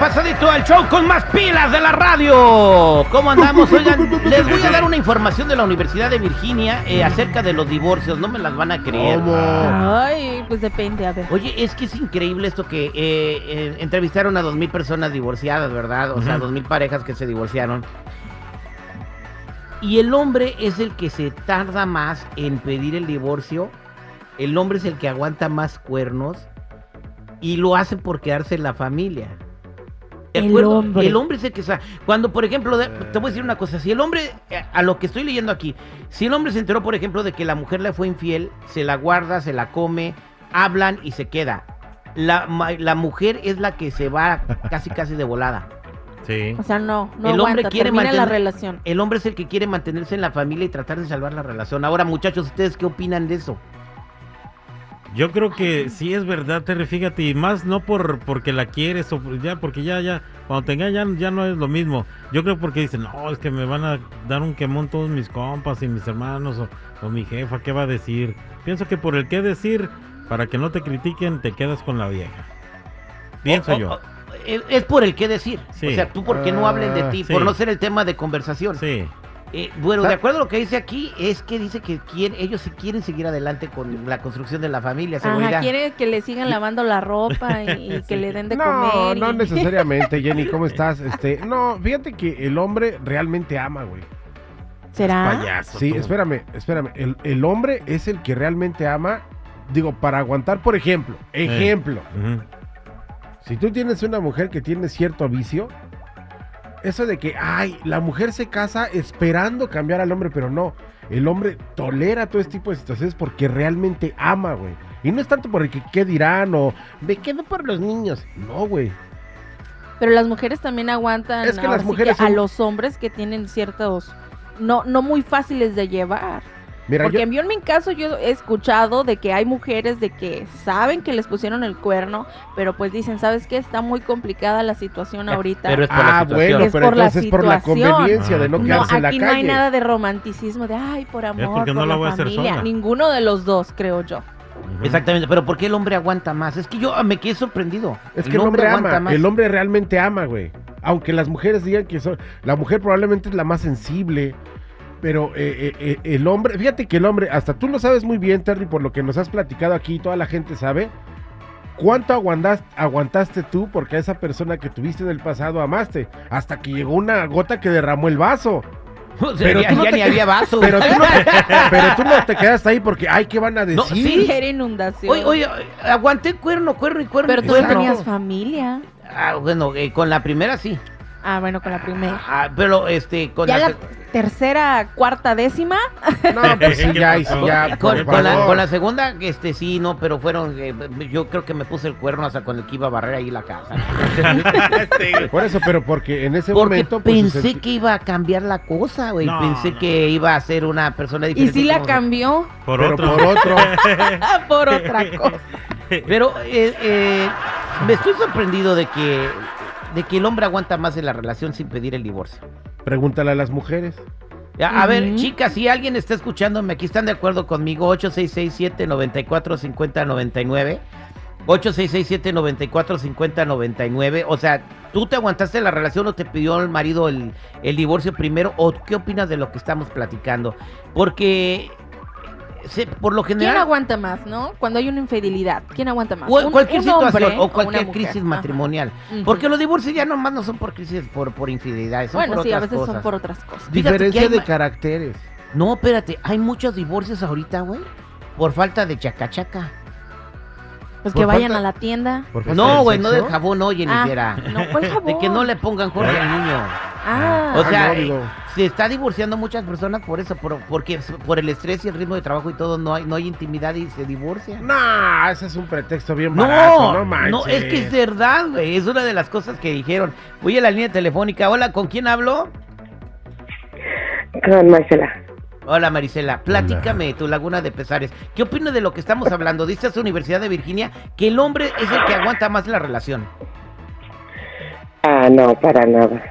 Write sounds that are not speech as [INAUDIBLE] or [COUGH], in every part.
pasadito al show con más pilas de la radio. ¿Cómo andamos? Oigan, les voy a dar una información de la Universidad de Virginia eh, acerca de los divorcios. No me las van a creer. Ay, pues depende, a ver. Oye, es que es increíble esto que eh, eh, entrevistaron a dos mil personas divorciadas, ¿verdad? O sea, dos mil parejas que se divorciaron. Y el hombre es el que se tarda más en pedir el divorcio. El hombre es el que aguanta más cuernos y lo hace por quedarse en la familia. ¿De El acuerdo? hombre. El hombre es el que sa- Cuando, por ejemplo, de- te voy a decir una cosa. Si el hombre, eh, a lo que estoy leyendo aquí, si el hombre se enteró, por ejemplo, de que la mujer le fue infiel, se la guarda, se la come, hablan y se queda. La, ma- la mujer es la que se va casi [LAUGHS] casi de volada. Sí. O sea, no, no el hombre aguanta, quiere termina la mantener- relación. El hombre es el que quiere mantenerse en la familia y tratar de salvar la relación. Ahora, muchachos, ¿ustedes qué opinan de eso? Yo creo que sí es verdad, Terry, fíjate, y más no por porque la quieres o ya, porque ya, ya, cuando te engañan ya no es lo mismo. Yo creo porque dicen, no, es que me van a dar un quemón todos mis compas y mis hermanos o, o mi jefa, ¿qué va a decir? Pienso que por el qué decir, para que no te critiquen, te quedas con la vieja. Pienso O- o- yo. o- es, por el qué decir. Sí. O sea, tú por qué no hablen de Ah, ti, sí. por no ser el tema de conversación. Sí. Eh, bueno, de acuerdo a lo que dice aquí, es que dice que quieren, ellos sí quieren seguir adelante con la construcción de la familia, Ajá, seguridad. quiere que le sigan lavando la ropa y, y [LAUGHS] que le den de no, comer. no y- necesariamente, [LAUGHS] Jenny, ¿cómo estás? Este, no, fíjate que el hombre realmente ama, güey. ¿Será? Payaso. Sí, tú. espérame, espérame. El, el hombre es el que realmente ama, digo, para aguantar, por ejemplo, ejemplo, si tú tienes una mujer que tiene cierto vicio, eso de que, ay, la mujer se casa esperando cambiar al hombre, pero no, el hombre tolera todo este tipo de situaciones porque realmente ama, güey. Y no es tanto por el que qué dirán o me quedo por los niños. No, güey. Pero las mujeres también aguantan Es que las mujeres a son- los hombres que tienen ciertos no no muy fáciles de llevar. Mira, Porque yo, en mi caso yo he escuchado de que hay mujeres de que saben que les pusieron el cuerno, pero pues dicen, ¿sabes qué? Está muy complicada la situación ahorita. Pero es por la ah, situación. bueno, Es pero por la entonces por la conveniencia de no Ah, no, quedarse en la aquí calle. no hay nada de romanticismo, de ay, por amor, no por la la voy a hacer familia. sola. Ninguno de los dos, creo yo. Exactamente, pero ¿por qué el hombre aguanta más? Es que yo ah, me quedé sorprendido. Es que el hombre, aguanta ama, más. el hombre realmente ama, güey. Aunque las mujeres digan que son, la mujer probablemente es la más sensible, pero eh, eh, eh, el hombre, fíjate que el hombre, hasta tú lo sabes muy bien, Terry, por lo que nos has platicado aquí, toda la gente sabe, cuánto aguantaste, aguantaste tú porque a esa persona que tuviste en el pasado amaste, hasta que llegó una gota que derramó el vaso. [LAUGHS] O sea, Pero ya, tú no ya te ni había vaso. Pero tú no te, [LAUGHS] pero tú no te quedaste ahí porque, ay, ¿qué van a decir? No, sí. Era inundación. Oye, oye, aguanté cuerno, cuerno y cuerno. pero tú cuerno. tenías familia. Ah, bueno, eh, con la primera sí. Ah, bueno, con la primera. Ah, pero este, con ya la, la tercera, cuarta, décima. [LAUGHS] No, pues sí, [LAUGHS] ¿Qué ya, y sí, ya, con, la, favor. con la segunda, este sí, no, pero fueron, eh, yo creo que me puse el cuerno hasta con el que iba a barrer ahí la casa. [LAUGHS] Sí. Por eso, pero porque en ese Porque momento... pues, pensé se que iba a cambiar la cosa, güey. No, pensé no. que iba a ser una persona Y diferente. sí la cambió Por pero otro. por otro. por otra cosa. Pero eh, eh, me estoy sorprendido de que, de que el hombre aguanta más en la relación sin pedir el divorcio. Pregúntale a las mujeres. A ver, chicas, si alguien está escuchándome aquí, están de acuerdo conmigo, 8667-945099. 8667-945099. O sea, ¿tú te aguantaste la relación o te pidió el marido el, el divorcio primero? ¿O qué opinas de lo que estamos platicando? Porque, se- por lo ¿Quién aguanta más, no? Cuando hay una infidelidad, ¿quién aguanta más? O Un- cualquier un situación hombre o cualquier mujer. crisis matrimonial. Porque los divorcios ya nomás no son por crisis, por, por infidelidades, son Bueno, por sí, a veces cosas. son por otras cosas. Diferencia hay de caracteres. No, espérate, hay muchos divorcios ahorita, güey. Por falta de chacachaca. Pues que vayan falta- a la tienda. falta No, güey, no del jabón, oye, ni Ah, siquiera. no, ¿cuál jabón? [LAUGHS] De que no le pongan Jorge al niño. Ah, O sea, no, digo. eh, se está divorciando muchas personas por eso, por, porque por el estrés y el ritmo de trabajo y todo, no hay, no hay intimidad y se divorcian. No, ese es un pretexto bien barato, No, no manches. no, es que es verdad, güey. Es una de las cosas que dijeron. Voy a la línea telefónica. Hola, ¿con quién hablo? Con Marcela. Hola Marisela, platícame tu laguna de pesares. ¿Qué opinas de lo que estamos hablando? Dice a su Universidad de Virginia que el hombre es el que aguanta más la relación. Ah, no, para nada.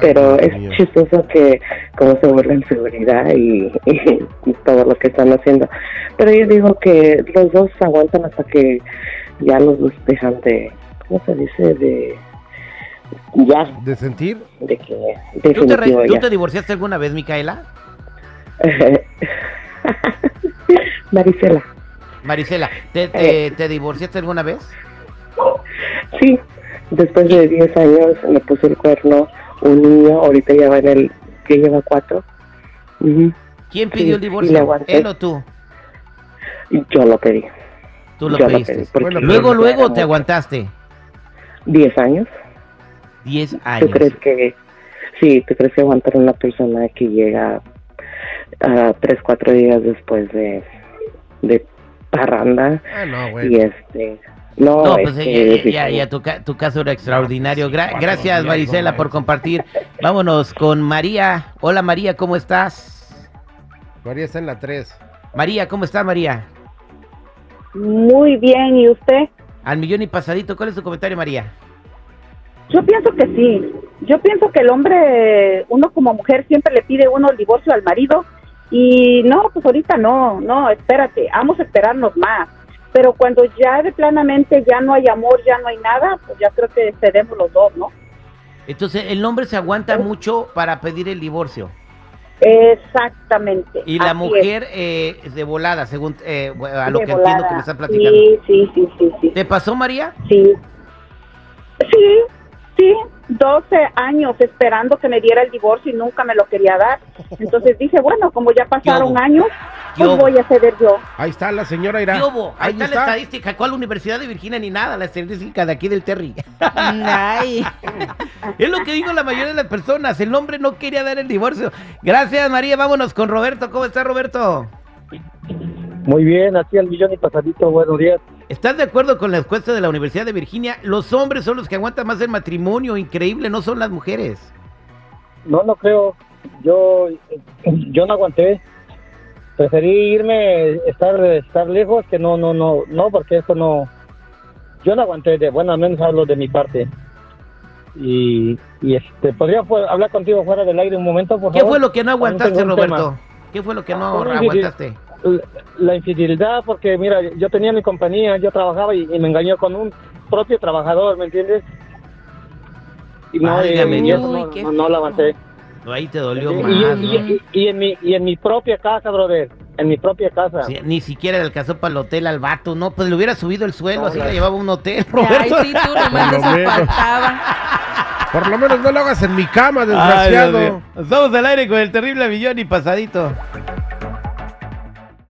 Pero es mío. chistoso que como se burlan seguridad y, y todo lo que están haciendo. Pero yo digo que los dos aguantan hasta que ya los dos dejan de ¿cómo se dice? De, ya, ¿De sentir? de que ¿Tú te, re- definitivo tú ya. te divorciaste alguna vez, Micaela? [LAUGHS] Marisela, Marisela, ¿te, Eh. te, te divorciaste alguna vez? sí, después de 10 años me puso el cuerno un niño, ahorita ya va en el, que lleva cuatro. Ujú. ¿Quién Sí, pidió el sí, le divorcio? ¿Él o tú? Y Yo lo pedí, Tú lo Yo lo pediste. pedí, porque Bueno, luego, luego te aguantaste. 10 años. 10 ¿Tú años. crees que, sí, tú crees que aguantar a una persona que llega a tres, cuatro días después de, de parranda Ah, no, y güey. este, no, No, es pues que ya, ya, tu, ca- tu caso era extraordinario. Gra- gracias, Marisela, por compartir. Vámonos con María. Hola, María, ¿cómo estás? María está en la 3. María, ¿cómo está, María? Muy bien, ¿y usted? Al millón y pasadito, ¿cuál es tu comentario, María? Yo pienso que sí. Yo pienso que el hombre, uno como mujer siempre le pide uno el divorcio al marido y no, pues ahorita no, no, espérate, vamos a esperarnos más. Pero cuando ya de planamente ya no hay amor, ya no hay nada, pues ya creo que cedemos los dos, ¿no? Entonces, el hombre se aguanta mucho para pedir el divorcio. Exactamente. Y la mujer eh, de volada, según eh, a lo de que entiendo que me está platicando. Sí, sí, sí, sí, sí. ¿Te pasó, María? Sí. Sí, sí, 12 años esperando que me diera el divorcio y nunca me lo quería dar. Entonces dije, bueno, como ya pasaron años, ¿Qué pues hubo? voy a ceder yo. Ahí está la señora Ira. ¿Qué hubo? Ahí, Ahí está, la estadística. ¿Cuál Universidad de Virginia ni nada? La estadística de aquí del Terry. Ay. [LAUGHS] es lo que digo la mayoría de las personas. El hombre no quería dar el divorcio. Gracias, María. Vámonos con Roberto. ¿Cómo está, Roberto? Muy bien, aquí al millón y pasadito, buenos días. ¿Estás de acuerdo con la encuesta de la Universidad de Virginia? Los hombres son los que aguantan más el matrimonio. Increíble, no son las mujeres. No, no creo. Yo, yo no aguanté. Preferí irme, estar, estar lejos, que no, no, no, no, porque eso no. Yo no aguanté, de bueno, al menos hablo de mi parte. Y, y este, ¿podría hablar contigo fuera del aire un momento, por ¿Qué favor? fue lo que no aguantaste, tema. Roberto? ¿Qué fue lo que no Una aguantaste? La infidelidad, porque mira, yo tenía mi compañía, yo trabajaba y, y me engañó con un propio trabajador, ¿me entiendes? Y no, y- Válgame y eso no, no, no lo aguanté. Ahí te dolió Y, más, y- ¿no? y- y en mi, y en mi propia casa, brother. En mi propia casa. Sí, ni siquiera le alcanzó para el hotel al vato, ¿no? Pues le hubiera subido el suelo, No, así la- le llevaba un hotel, Ay, Roberto. sí, tú nomás Por lo menos. faltaba. Por lo menos no lo hagas en mi cama, Ay, desgraciado. Mío. Estamos al aire con el terrible millón y pasadito.